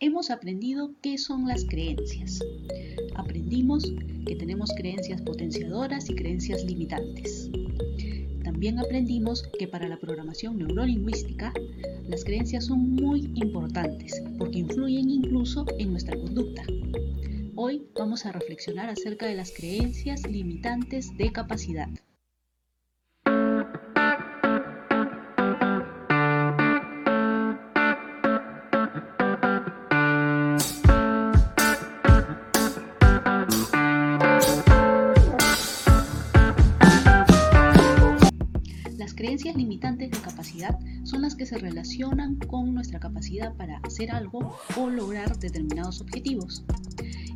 hemos aprendido qué son las creencias. Aprendimos que tenemos creencias potenciadoras y creencias limitantes. También aprendimos que para la programación neurolingüística las creencias son muy importantes porque influyen incluso en nuestra conducta. Hoy vamos a reflexionar acerca de las creencias limitantes de capacidad. Limitantes de capacidad son las que se relacionan con nuestra capacidad para hacer algo o lograr determinados objetivos.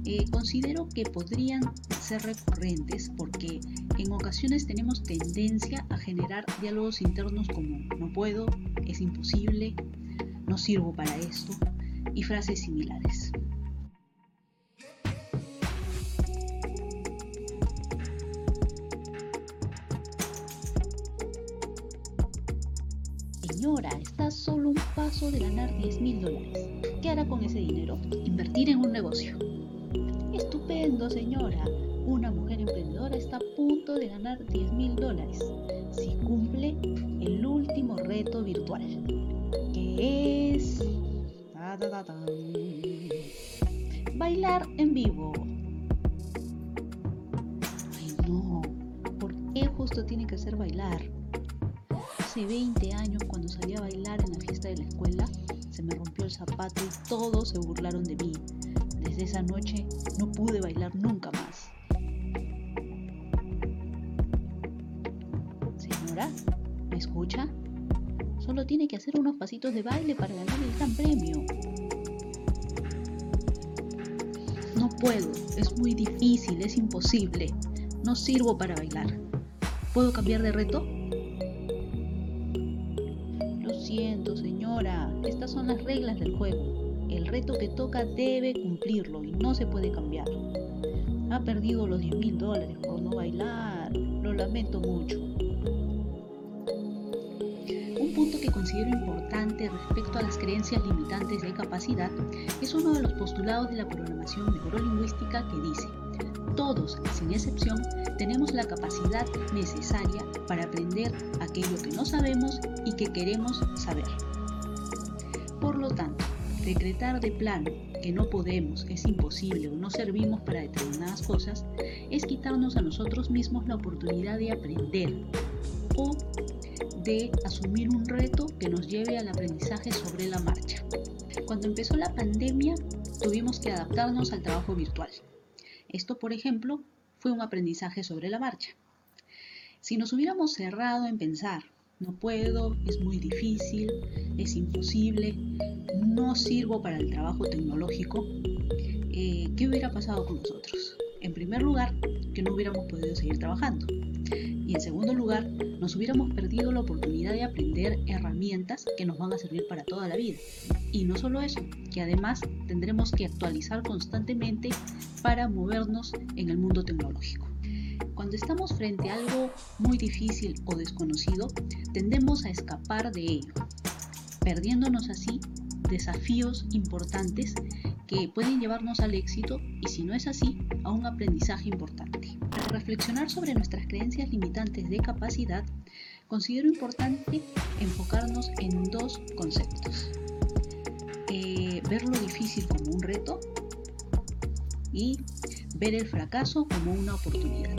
Eh, considero que podrían ser recurrentes porque en ocasiones tenemos tendencia a generar diálogos internos como no puedo, es imposible, no sirvo para esto y frases similares. Señora, está solo un paso de ganar 10 mil dólares. ¿Qué hará con ese dinero? Invertir en un negocio. Estupendo, señora. Una mujer emprendedora está a punto de ganar 10 mil dólares si cumple el último reto virtual, que es bailar en vivo. Ay no, ¿por qué justo tiene que ser bailar? Hace 20 años cuando salí a bailar en la fiesta de la escuela, se me rompió el zapato y todos se burlaron de mí. Desde esa noche no pude bailar nunca más. Señora, ¿me escucha? Solo tiene que hacer unos pasitos de baile para ganar el gran premio. No puedo, es muy difícil, es imposible. No sirvo para bailar. ¿Puedo cambiar de reto? Señora, estas son las reglas del juego. El reto que toca debe cumplirlo y no se puede cambiar. Ha perdido los 10 mil dólares por no bailar. Lo lamento mucho. Un punto que considero importante respecto a las creencias limitantes de capacidad es uno de los postulados de la programación neurolingüística que dice, todos, sin excepción, tenemos la capacidad necesaria para aprender aquello que no sabemos y que queremos saber. Por lo tanto, decretar de plano que no podemos, es imposible o no servimos para determinadas cosas es quitarnos a nosotros mismos la oportunidad de aprender o de asumir un reto que nos lleve al aprendizaje sobre la marcha. Cuando empezó la pandemia, tuvimos que adaptarnos al trabajo virtual. Esto, por ejemplo, fue un aprendizaje sobre la marcha. Si nos hubiéramos cerrado en pensar, no puedo, es muy difícil, es imposible, no sirvo para el trabajo tecnológico, eh, ¿qué hubiera pasado con nosotros? En primer lugar, que no hubiéramos podido seguir trabajando. Y en segundo lugar, nos hubiéramos perdido la oportunidad de aprender herramientas que nos van a servir para toda la vida. Y no solo eso, que además tendremos que actualizar constantemente para movernos en el mundo tecnológico. Cuando estamos frente a algo muy difícil o desconocido, tendemos a escapar de ello, perdiéndonos así desafíos importantes que pueden llevarnos al éxito y si no es así, a un aprendizaje importante. Para reflexionar sobre nuestras creencias limitantes de capacidad, considero importante enfocarnos en dos conceptos. Eh, ver lo difícil como un reto y ver el fracaso como una oportunidad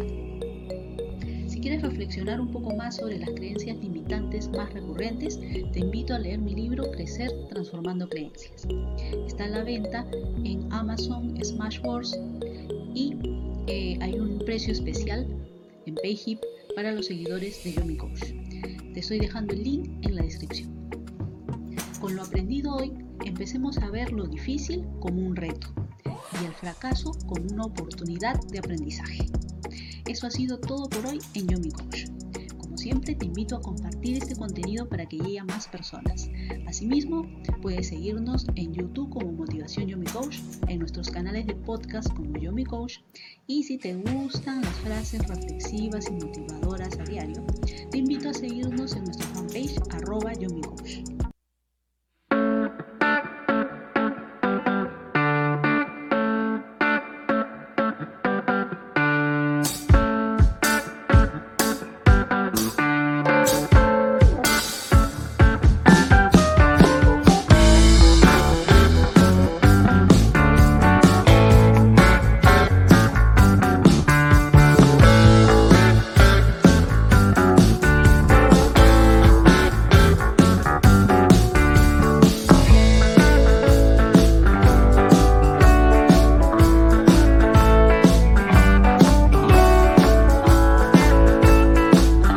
quieres reflexionar un poco más sobre las creencias limitantes más recurrentes, te invito a leer mi libro Crecer Transformando Creencias. Está a la venta en Amazon Smashwords y eh, hay un precio especial en PayHip para los seguidores de Yomi Coach. Te estoy dejando el link en la descripción. Con lo aprendido hoy, empecemos a ver lo difícil como un reto y el fracaso como una oportunidad de aprendizaje. Eso ha sido todo por hoy en Yomi Coach. Como siempre, te invito a compartir este contenido para que llegue a más personas. Asimismo, puedes seguirnos en YouTube como Motivación Yomi Coach, en nuestros canales de podcast como Yomi Coach. Y si te gustan las frases reflexivas y motivadoras a diario, te invito a seguirnos en nuestra fanpage arroba Yomi Coach.